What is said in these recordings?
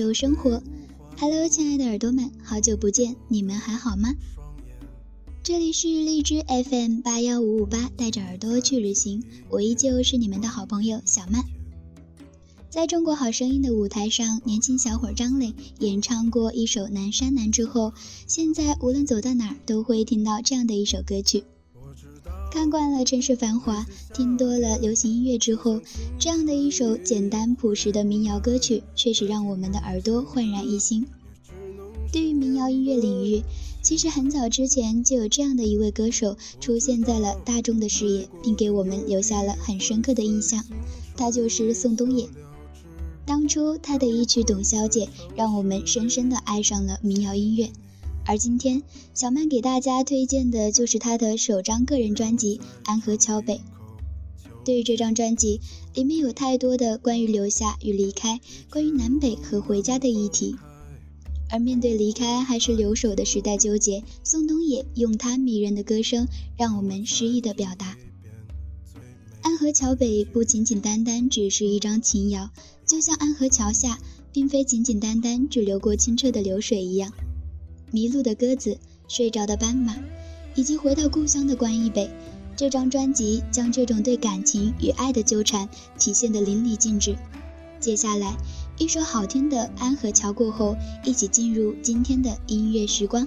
受生活。Hello，亲爱的耳朵们，好久不见，你们还好吗？这里是荔枝 FM 八幺五五八，带着耳朵去旅行，我依旧是你们的好朋友小曼。在中国好声音的舞台上，年轻小伙张磊演唱过一首《南山南》之后，现在无论走到哪儿都会听到这样的一首歌曲。看惯了城市繁华，听多了流行音乐之后，这样的一首简单朴实的民谣歌曲，确实让我们的耳朵焕然一新。对于民谣音乐领域，其实很早之前就有这样的一位歌手出现在了大众的视野，并给我们留下了很深刻的印象，他就是宋冬野。当初他的一曲《董小姐》，让我们深深的爱上了民谣音乐。而今天，小曼给大家推荐的就是他的首张个人专辑《安河桥北》。对于这张专辑，里面有太多的关于留下与离开、关于南北和回家的议题。而面对离开还是留守的时代纠结，宋冬野用他迷人的歌声，让我们诗意的表达。安河桥北不仅仅单单只是一张情谣，就像安河桥下，并非简简单单只流过清澈的流水一样。迷路的鸽子，睡着的斑马，以及回到故乡的关一北，这张专辑将这种对感情与爱的纠缠体现得淋漓尽致。接下来，一首好听的《安河桥》过后，一起进入今天的音乐时光。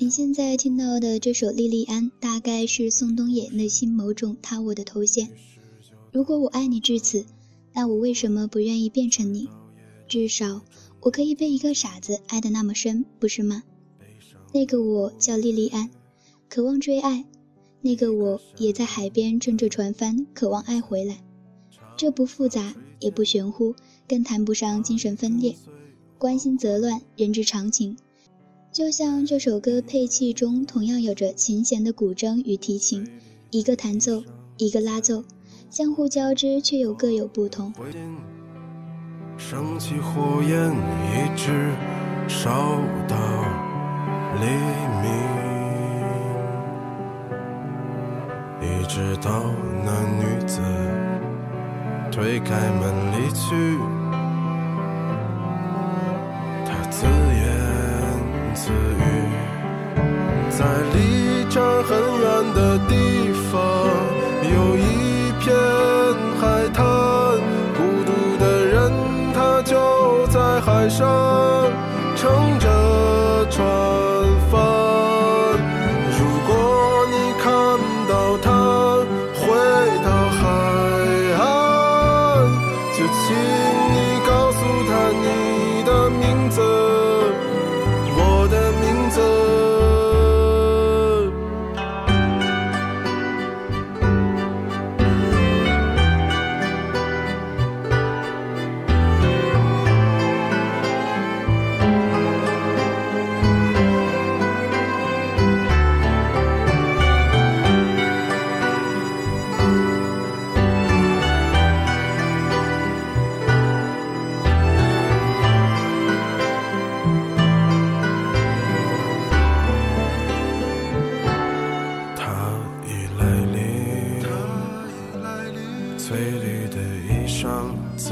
你现在听到的这首《莉莉安》，大概是宋冬野内心某种他我的头衔。如果我爱你至此，那我为什么不愿意变成你？至少我可以被一个傻子爱得那么深，不是吗？那个我叫莉莉安，渴望追爱；那个我也在海边乘着船帆，渴望爱回来。这不复杂，也不玄乎，更谈不上精神分裂。关心则乱，人之常情。就像这首歌配器中同样有着琴弦的古筝与提琴，一个弹奏，一个拉奏，相互交织，却又各有不同。升起火焰，一直烧到黎明，一直到那女子推开门离去，词语，在离这儿很远的地方，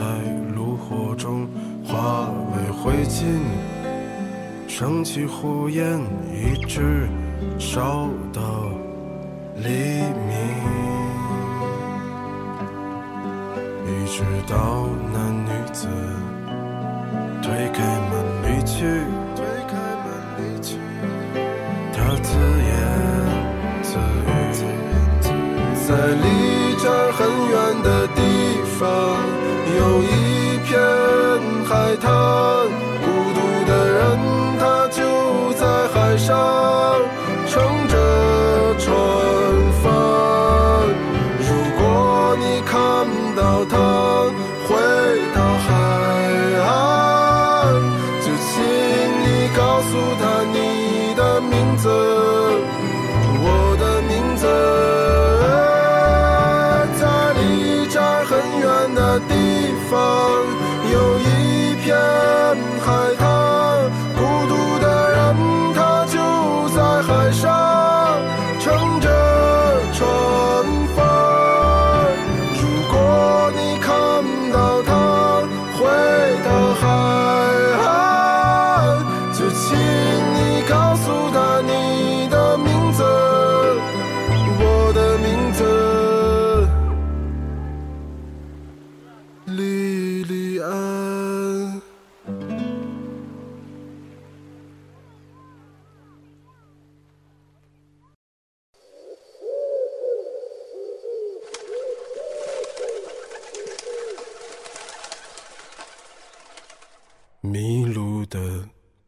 在炉火中化为灰烬升起火焰一直烧到黎明一直到那女子推开门离去推开门离去她自言自语在离这儿很远的地方，有一片海滩。孤独的人他就在海上乘着船帆，如果你看到他回到海岸，就请你告诉他你的名字，我的名字，地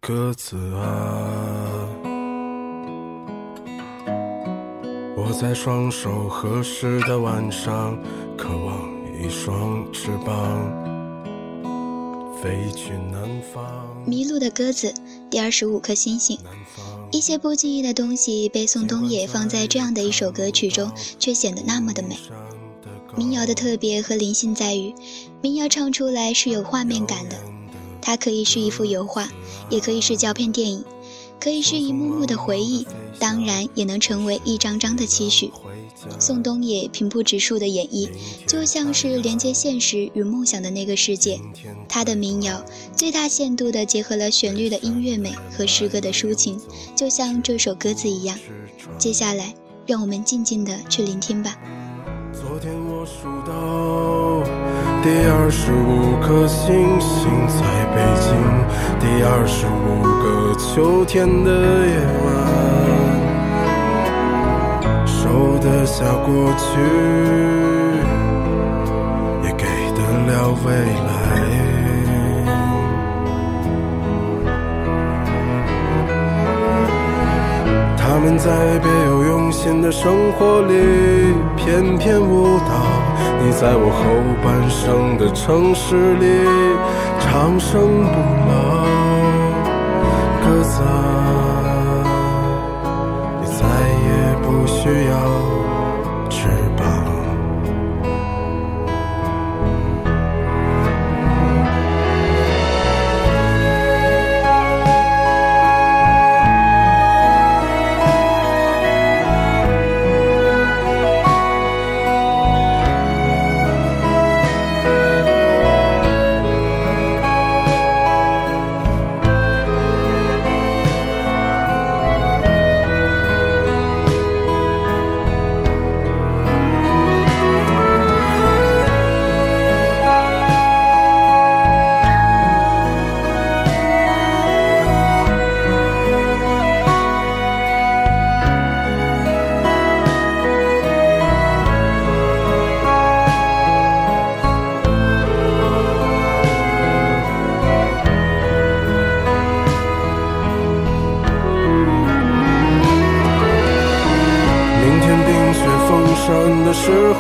鸽子啊，我在双手合十的晚上，渴望一双翅膀飞去南方。迷路的鸽子，第二十五颗星星。一些不经意的东西被宋冬野放在这样的一首歌曲中，却显得那么的美。民谣的特别和灵性在于，民谣唱出来是有画面感的。它可以是一幅油画，也可以是胶片电影，可以是一幕幕的回忆，当然也能成为一张张的期许。宋冬野平铺直述的演绎，就像是连接现实与梦想的那个世界。他的民谣最大限度地结合了旋律的音乐美和诗歌的抒情，就像这首歌词一样。接下来，让我们静静地去聆听吧。昨天我数到第二十五颗星星，在北京第二十五个秋天的夜晚，收得下过去，也给得了未来。他们在别有用心的生活里翩翩舞蹈，你在我后半生的城市里长生不老，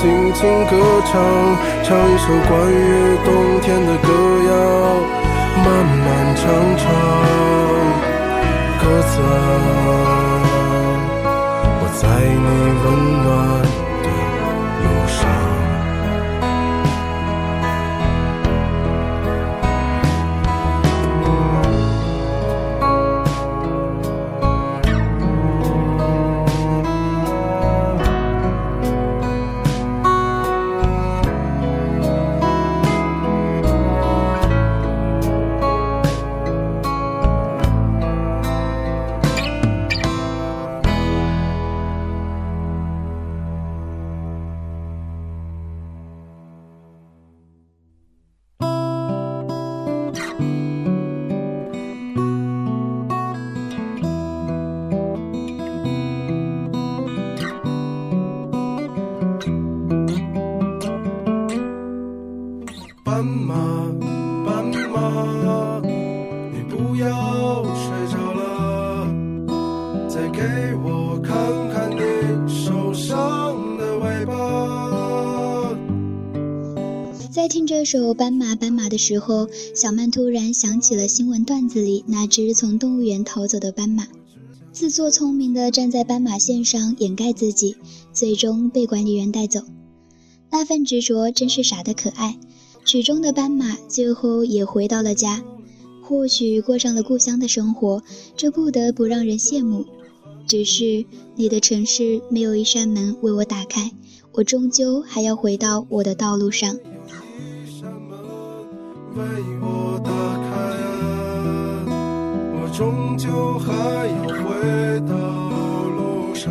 轻轻歌唱，唱一首关于冬天的歌谣，漫漫长长，鸽子啊，你温暖。手《斑马斑马》的时候，小曼突然想起了新闻段子里那只从动物园逃走的斑马，自作聪明地站在斑马线上掩盖自己，最终被管理员带走。那份执着真是傻得可爱。曲中的斑马最后也回到了家，或许过上了故乡的生活，这不得不让人羡慕。只是你的城市没有一扇门为我打开，我终究还要回到我的道路上。为我打开啊，我终究还要回到路上。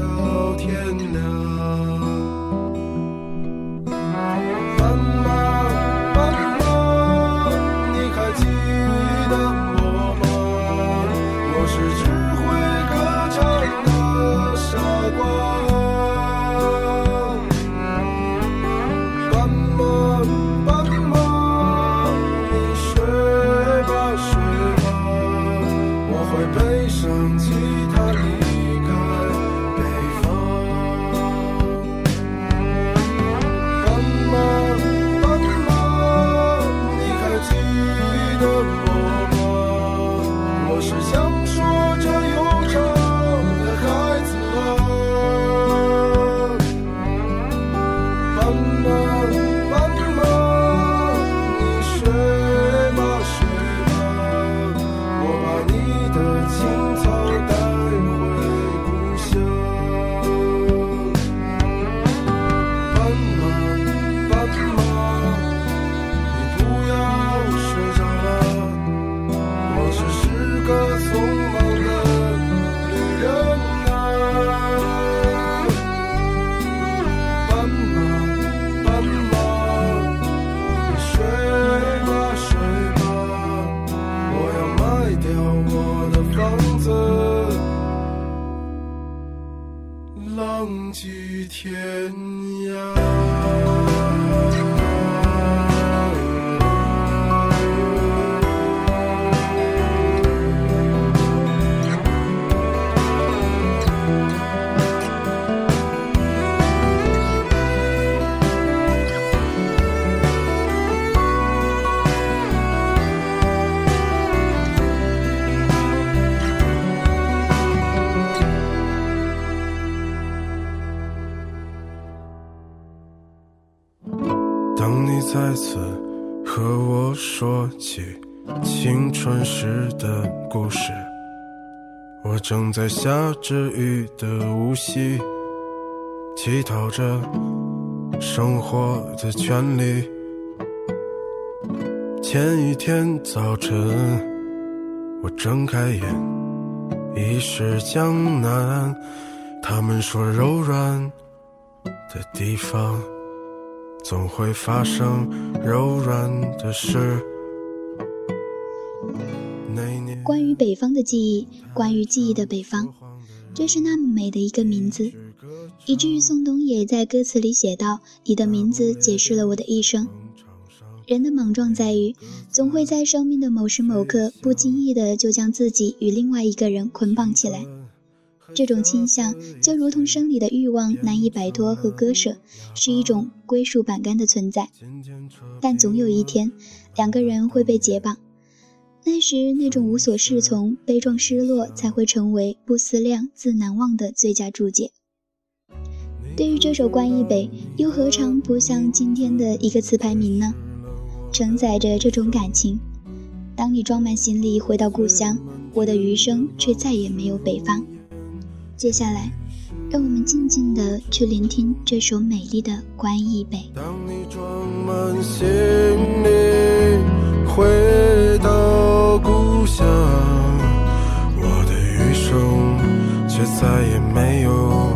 青春时的故事，我正在下着雨的无锡，乞讨着生活的权利。前一天早晨，我睁开眼，已是江南。他们说柔软的地方，总会发生柔软的事。关于北方的记忆，关于记忆的北方，这是那么美的一个名字，以至于宋冬野在歌词里写道：“你的名字解释了我的一生。”人的莽撞在于，总会在生命的某时某刻，不经意的就将自己与另外一个人捆绑起来。这种倾向就如同生理的欲望，难以摆脱和割舍，是一种归属感干的存在。但总有一天，两个人会被解绑。那时，那种无所适从、悲壮失落，才会成为不思量、自难忘的最佳注解。对于这首《关于北》，又何尝不像今天的一个词牌名呢？承载着这种感情。当你装满行李回到故乡，我的余生却再也没有北方。接下来，让我们静静地去聆听这首美丽的《关于北》。当你装满行李回到故乡，我的余生却再也没有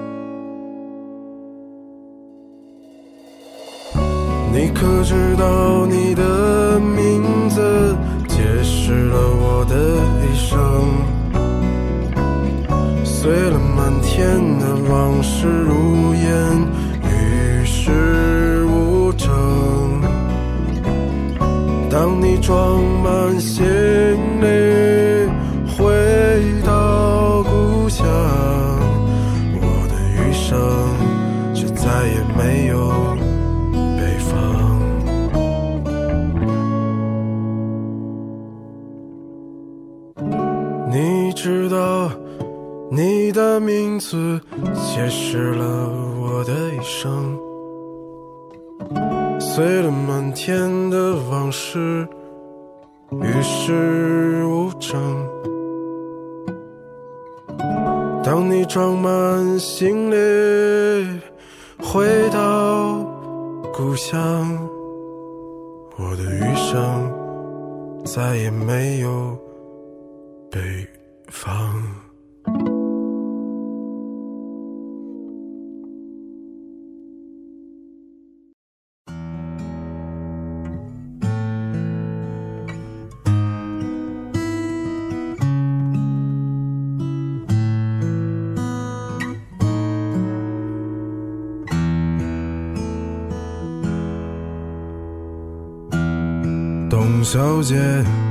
你可知道，你的名字解释了我的一生。碎了满天的往事如烟，与世无争。当你装满行你知道你的名字解释了我的一生，碎了满天的往事，与世无争。当你装满行李回到故乡，我的余生再也没有北。方。董小姐。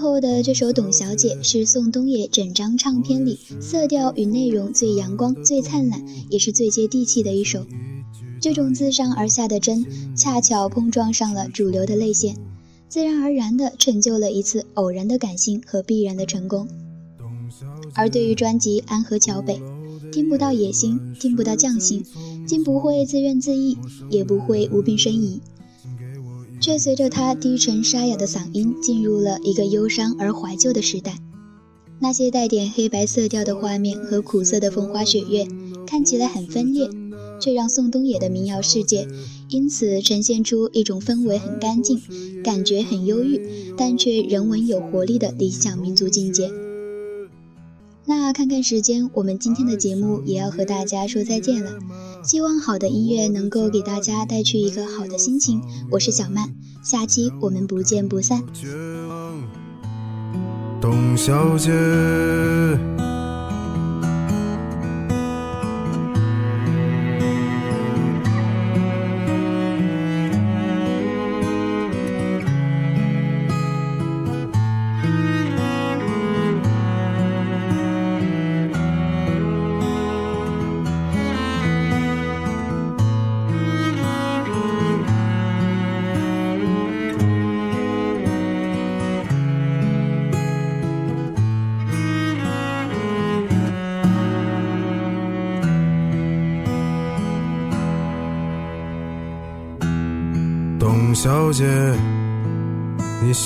后的这首《董小姐》是宋冬野整张唱片里色调与内容最阳光、最灿烂，也是最接地气的一首。这种自上而下的真，恰巧碰撞上了主流的泪腺，自然而然地成就了一次偶然的感性和必然的成功。而对于专辑《安河桥北》，听不到野心，听不到匠心，竟不会自怨自艾，也不会无病呻吟。却随着他低沉沙哑的嗓音，进入了一个忧伤而怀旧的时代。那些带点黑白色调的画面和苦涩的风花雪月，看起来很分裂，却让宋冬野的民谣世界因此呈现出一种氛围很干净、感觉很忧郁，但却人文有活力的理想民族境界。那看看时间，我们今天的节目也要和大家说再见了。希望好的音乐能够给大家带去一个好的心情。我是小曼，下期我们不见不散。董小姐。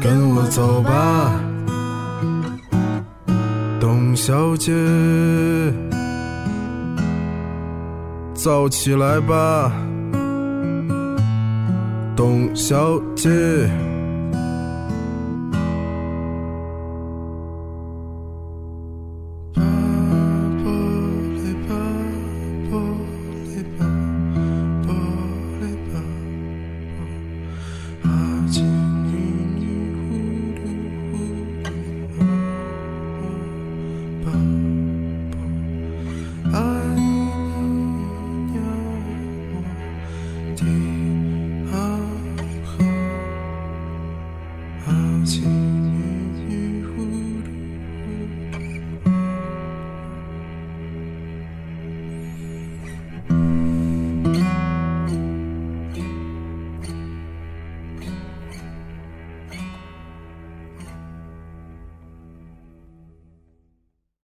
跟我走吧，董小姐，早起来吧，董小姐。